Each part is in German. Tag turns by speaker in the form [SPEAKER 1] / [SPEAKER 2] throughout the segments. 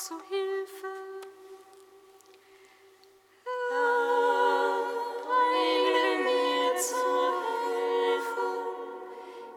[SPEAKER 1] zu Hilfe.
[SPEAKER 2] Eile mir zu Hilfe.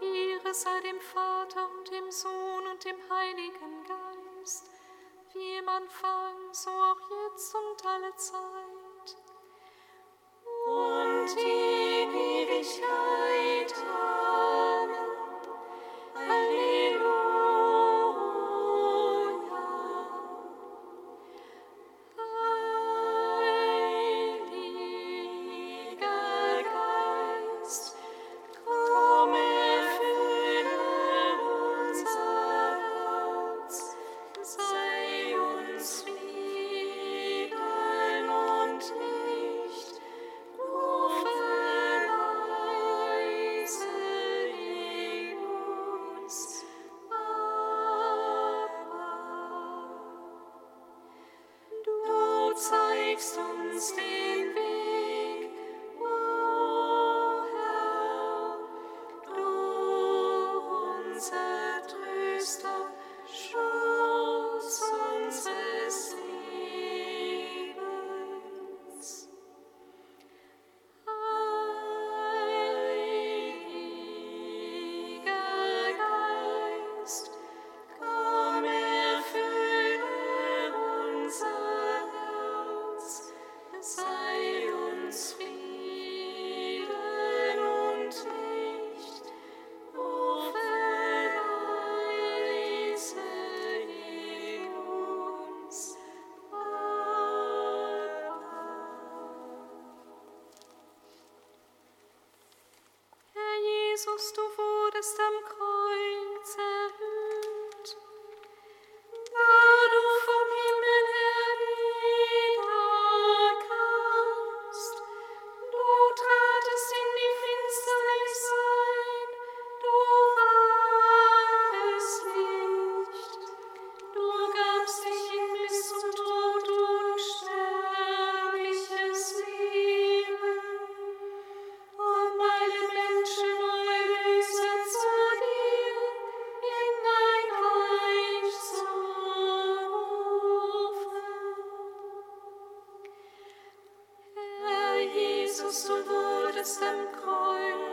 [SPEAKER 1] Ehre sei dem Vater und dem Sohn und dem Heiligen Geist, wie im Anfang, so auch jetzt und alle Zeit. Jesus, du wurdest im Kreuz.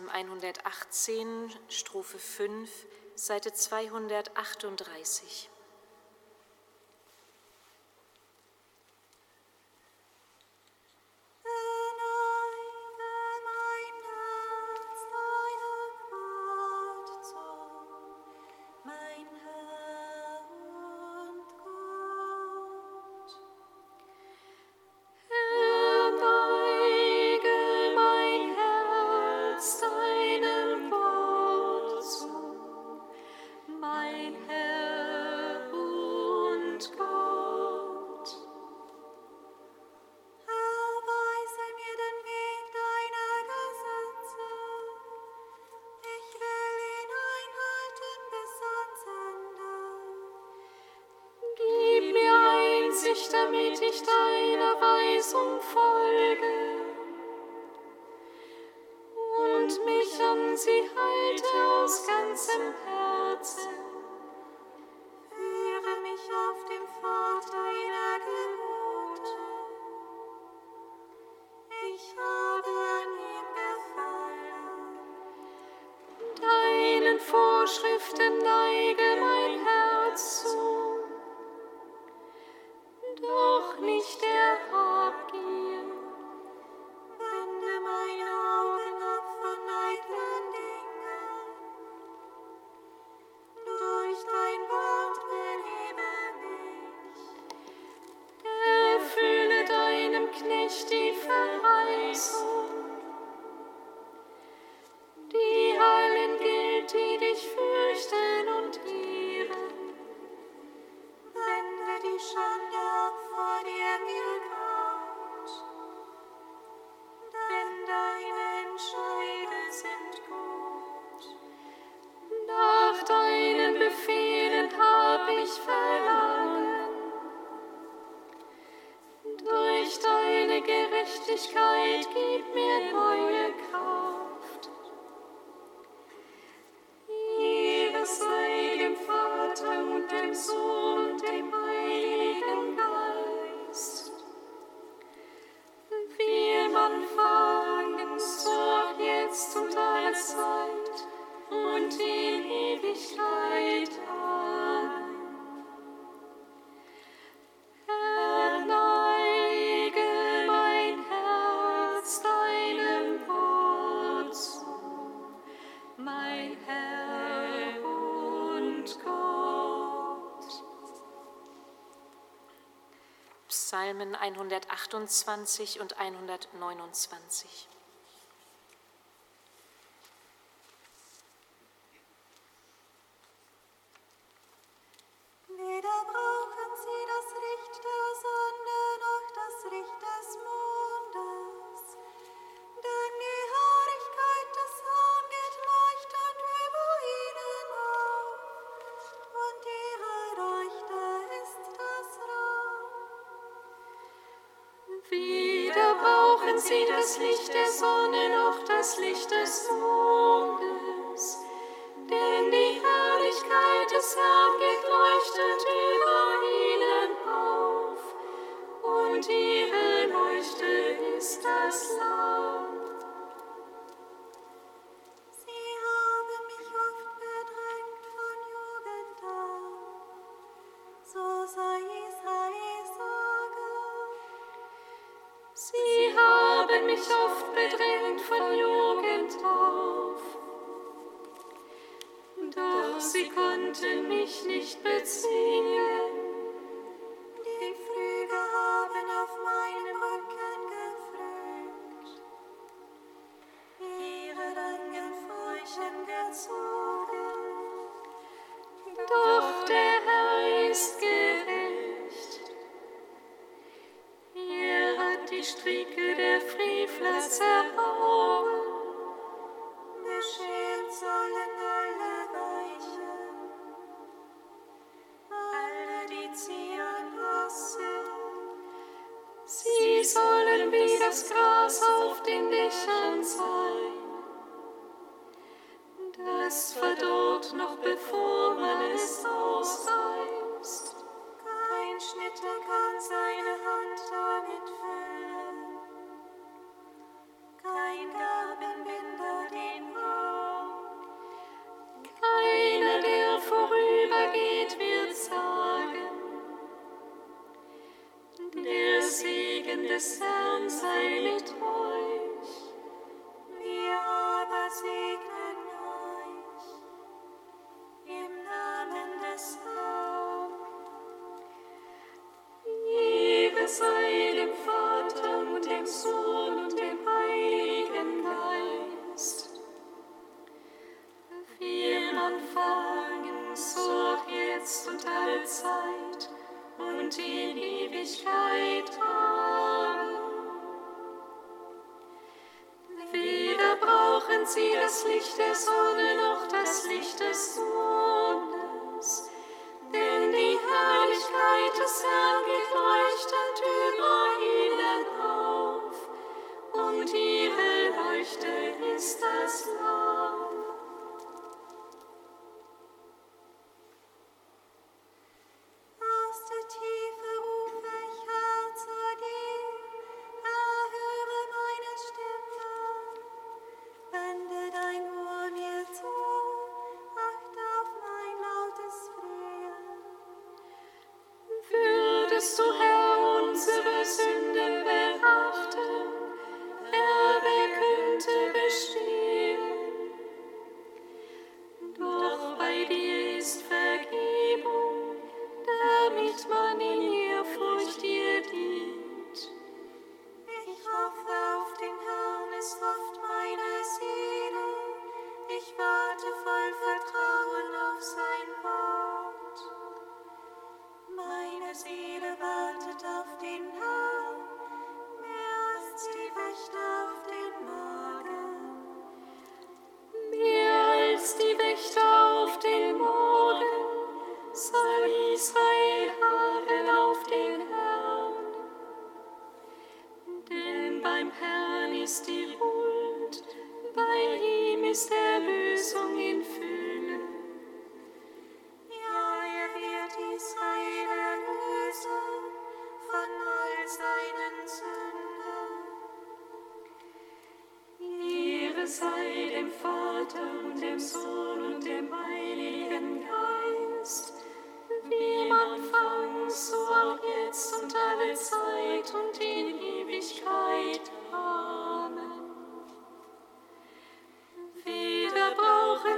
[SPEAKER 3] Psalm 118, Strophe 5, Seite 238.
[SPEAKER 1] Weisung folge und mich an sie halte aus ganzem Herzen.
[SPEAKER 3] Psalmen 128 und 129.
[SPEAKER 2] Wieder brauchen sie das Licht der Sonne noch das Licht des Mondes, denn die Herrlichkeit des Herrn geht leuchtend über ihnen auf. Und
[SPEAKER 1] ihr doch der Herr ist the descends a little. Leuchte ist das Lamm.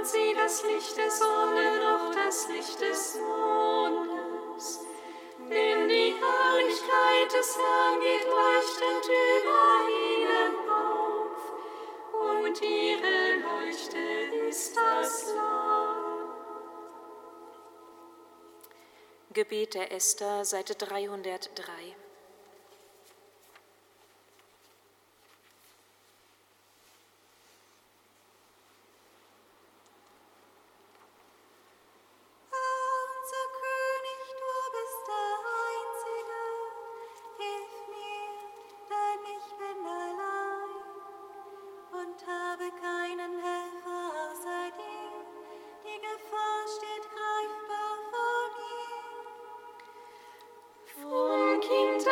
[SPEAKER 1] Sie das Licht der Sonne noch das Licht des Mondes, denn die Herrlichkeit des Herrn geht leuchtend über ihnen auf, und ihre Leuchte ist das Lamm.
[SPEAKER 3] Gebet der Esther, Seite 303.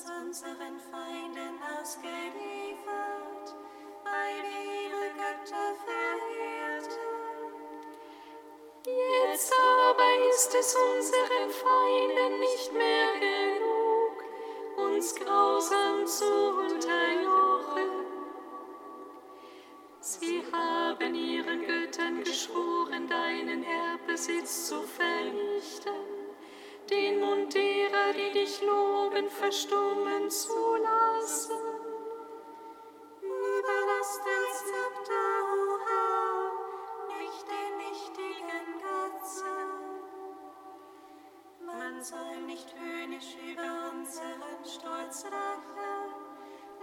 [SPEAKER 2] uns unseren Feinden ausgeliefert, weil ihre Götter verehrten.
[SPEAKER 1] Jetzt aber ist es unseren Feinden nicht mehr genug, uns grausam zu unterjochen. Sie haben ihren Göttern geschworen, deinen Erbesitz zu vernichten, den Mund derer, die dich loben, verstummen zu lassen.
[SPEAKER 2] Überlass dein Zepter, o Herr, nicht den nichtigen Götzen. Man soll nicht höhnisch über unseren Stolz lachen.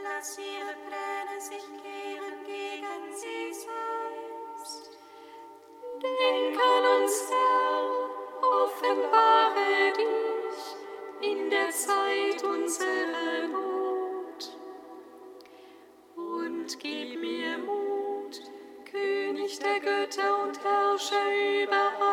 [SPEAKER 2] Lass ihre Pläne sich kehren gegen sie selbst.
[SPEAKER 1] Denk an uns, Herr, offenbare in der Zeit unserer Not. Und gib mir Mut, König der Götter und Herrscher über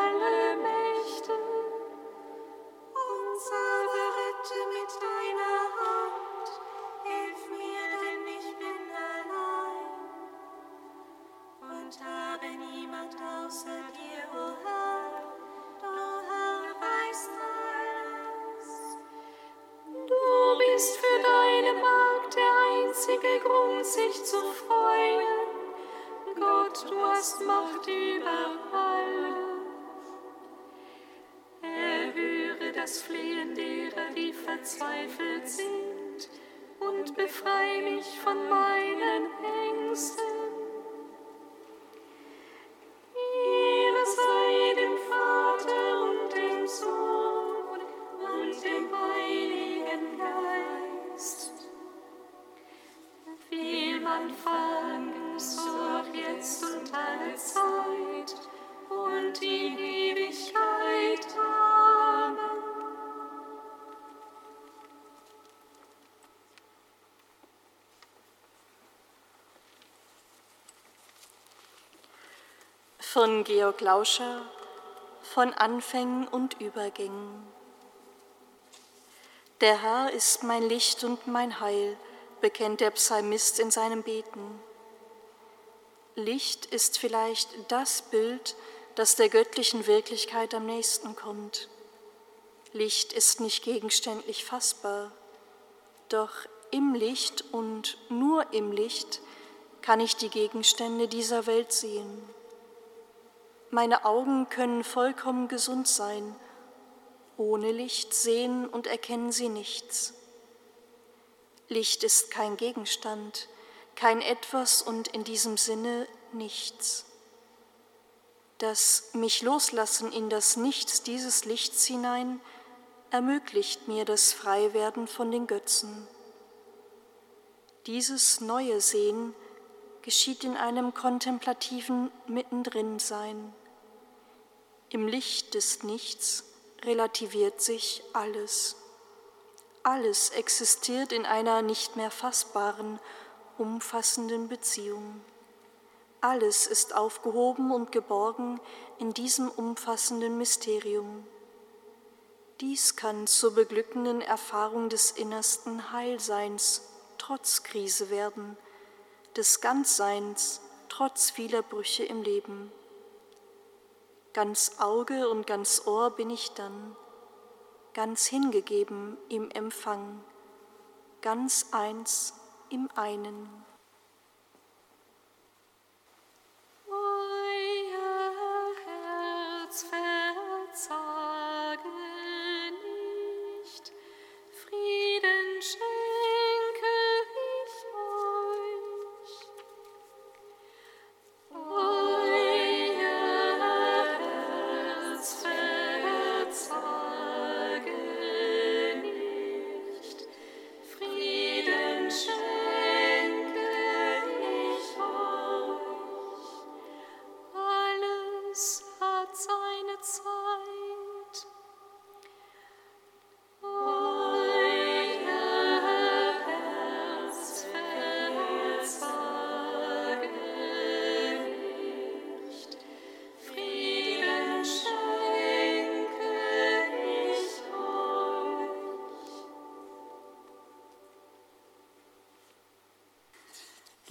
[SPEAKER 2] und
[SPEAKER 1] befreie mich von meinen Ängsten.
[SPEAKER 4] Georg Lauscher von Anfängen und Übergängen. Der Herr ist mein Licht und mein Heil, bekennt der Psalmist in seinem Beten. Licht ist vielleicht das Bild, das der göttlichen Wirklichkeit am nächsten kommt. Licht ist nicht gegenständlich fassbar, doch im Licht und nur im Licht kann ich die Gegenstände dieser Welt sehen. Meine Augen können vollkommen gesund sein Ohne Licht sehen und erkennen sie nichts. Licht ist kein Gegenstand, kein etwas und in diesem Sinne nichts. Das mich loslassen in das Nichts dieses Lichts hinein ermöglicht mir das Freiwerden von den Götzen. Dieses neue Sehen geschieht in einem kontemplativen Mittendrin-Sein. Im Licht des Nichts relativiert sich alles. Alles existiert in einer nicht mehr fassbaren, umfassenden Beziehung. Alles ist aufgehoben und geborgen in diesem umfassenden Mysterium. Dies kann zur beglückenden Erfahrung des innersten Heilseins trotz Krise werden, des Ganzseins trotz vieler Brüche im Leben. Ganz Auge und ganz Ohr bin ich dann, ganz hingegeben im Empfang, ganz eins im einen.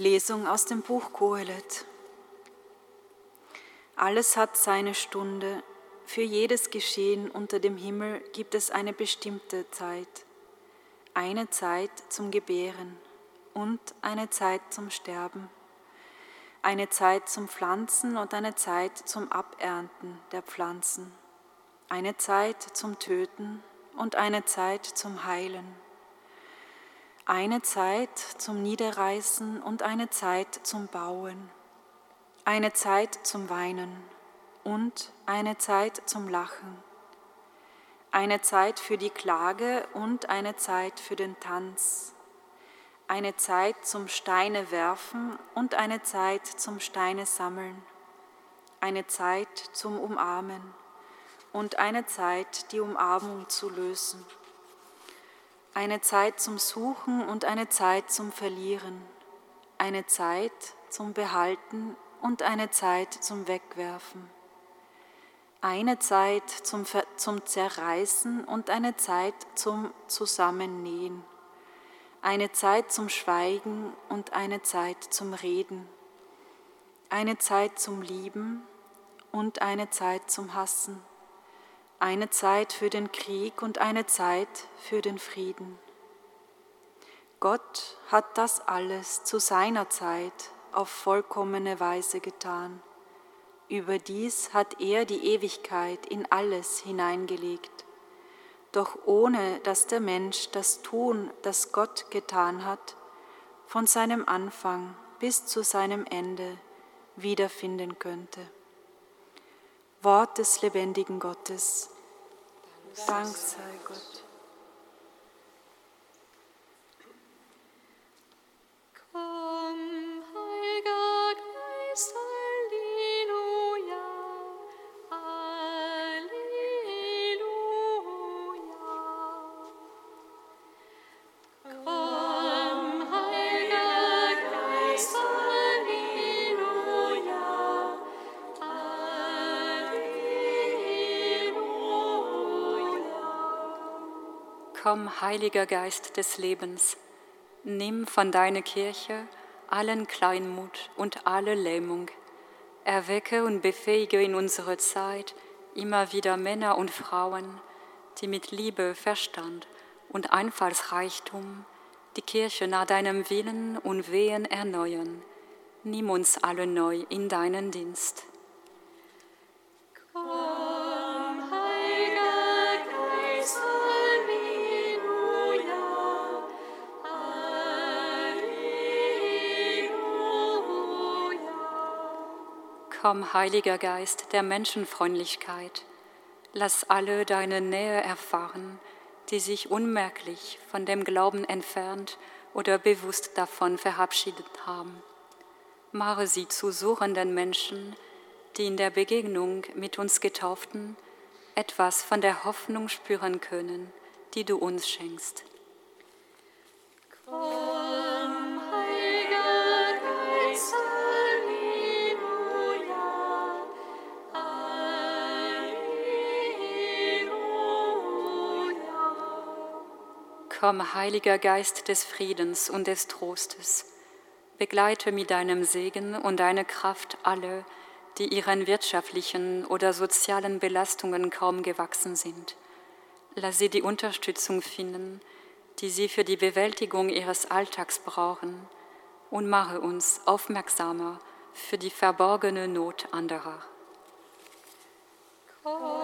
[SPEAKER 5] Lesung aus dem Buch Kohelet. Alles hat seine Stunde, für jedes Geschehen unter dem Himmel gibt es eine bestimmte Zeit, eine Zeit zum Gebären und eine Zeit zum Sterben, eine Zeit zum Pflanzen und eine Zeit zum Abernten der Pflanzen, eine Zeit zum Töten und eine Zeit zum Heilen eine Zeit zum Niederreißen und eine Zeit zum Bauen, eine Zeit zum Weinen und eine Zeit zum Lachen, eine Zeit für die Klage und eine Zeit für den Tanz, eine Zeit zum Steine werfen und eine Zeit zum Steine sammeln, eine Zeit zum Umarmen und eine Zeit, die Umarmung zu lösen eine Zeit zum Suchen und eine Zeit zum Verlieren, eine Zeit zum Behalten und eine Zeit zum Wegwerfen, eine Zeit zum, Ver zum Zerreißen und eine Zeit zum Zusammennähen, eine Zeit zum Schweigen und eine Zeit zum Reden, eine Zeit zum Lieben und eine Zeit zum Hassen eine Zeit für den Krieg und eine Zeit für den Frieden. Gott hat das alles zu seiner Zeit auf vollkommene Weise getan. Überdies hat er die Ewigkeit in alles hineingelegt. Doch ohne dass der Mensch das Tun, das Gott getan hat, von seinem Anfang bis zu seinem Ende wiederfinden könnte. Wort des lebendigen Gottes. Dank sei Gott.
[SPEAKER 1] Komm, Heiliger Geist
[SPEAKER 6] des Lebens, nimm von deiner Kirche allen Kleinmut und alle Lähmung. Erwecke und befähige in unserer Zeit immer wieder Männer und Frauen, die mit Liebe, Verstand und Einfallsreichtum die Kirche nach deinem Willen und Wehen erneuern. Nimm uns alle neu in deinen Dienst.
[SPEAKER 1] Komm, Heiliger
[SPEAKER 6] Geist der Menschenfreundlichkeit, lass alle deine Nähe erfahren, die sich unmerklich von dem Glauben entfernt oder bewusst davon verabschiedet haben. Mache sie zu suchenden Menschen, die in der Begegnung mit uns Getauften etwas von der Hoffnung spüren können, die du uns schenkst.
[SPEAKER 1] Komm,
[SPEAKER 6] Komm, Heiliger Geist des Friedens und des Trostes, begleite mit deinem Segen und deiner Kraft alle, die ihren wirtschaftlichen oder sozialen Belastungen kaum gewachsen sind. Lass sie die Unterstützung finden, die sie für die Bewältigung ihres Alltags brauchen, und mache uns aufmerksamer für die verborgene Not anderer.
[SPEAKER 1] Komm,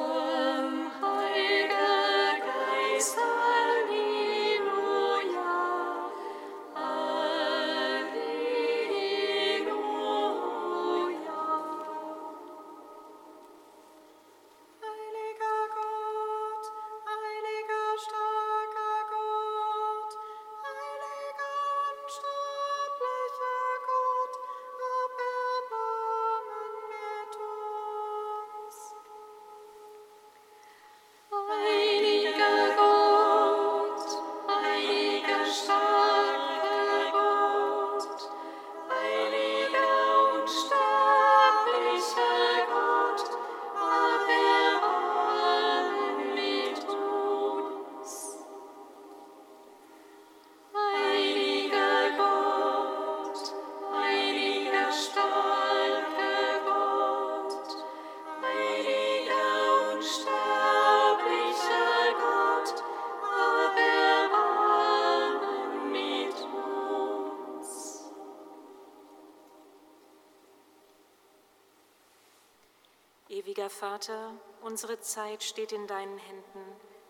[SPEAKER 3] Ewiger Vater, unsere Zeit steht in deinen Händen.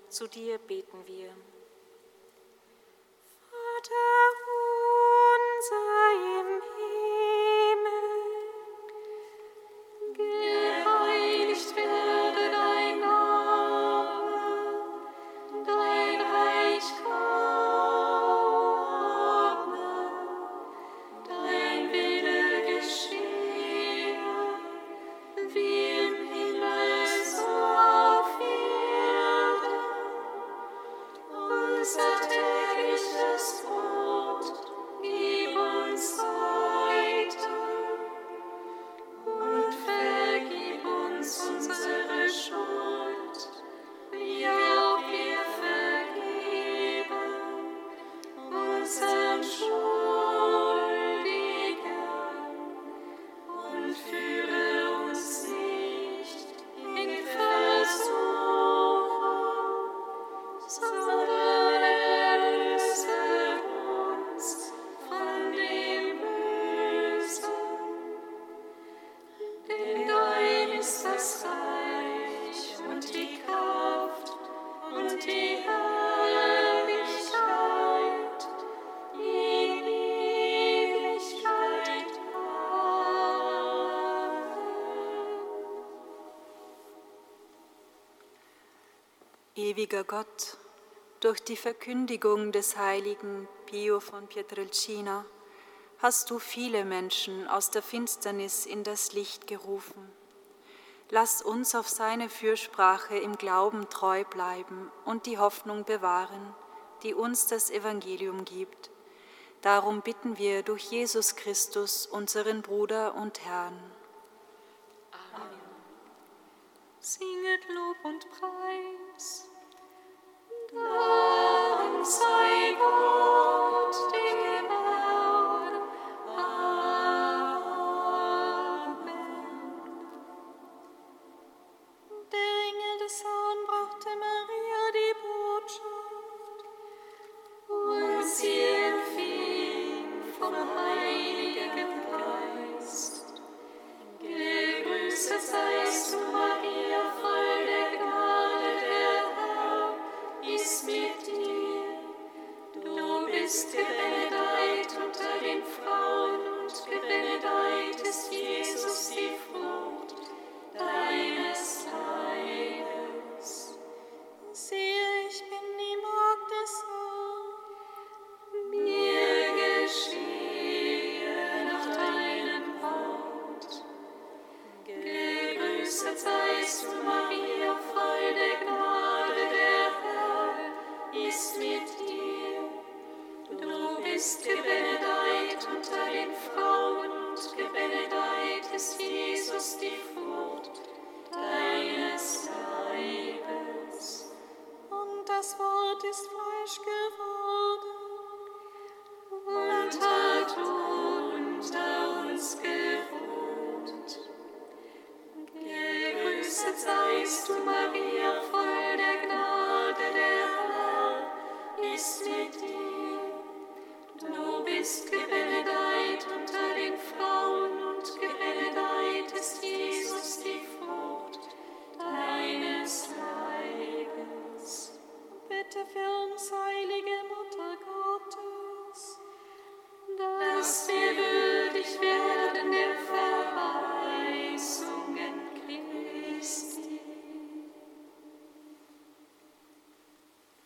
[SPEAKER 3] Zu dir beten wir.
[SPEAKER 2] Vater
[SPEAKER 5] Ewiger Gott, durch die Verkündigung des heiligen Pio von Pietrelcina hast du viele Menschen aus der Finsternis in das Licht gerufen. Lass uns auf seine Fürsprache im Glauben treu bleiben und die Hoffnung bewahren, die uns das Evangelium gibt. Darum bitten wir durch Jesus Christus, unseren Bruder und Herrn.
[SPEAKER 1] Singet Lob und Preis. Dank sei Gott, dem Herrn. Amen.
[SPEAKER 2] Der Engel des Herrn brachte Maria die Botschaft.
[SPEAKER 1] Und sie empfing vom Heiligen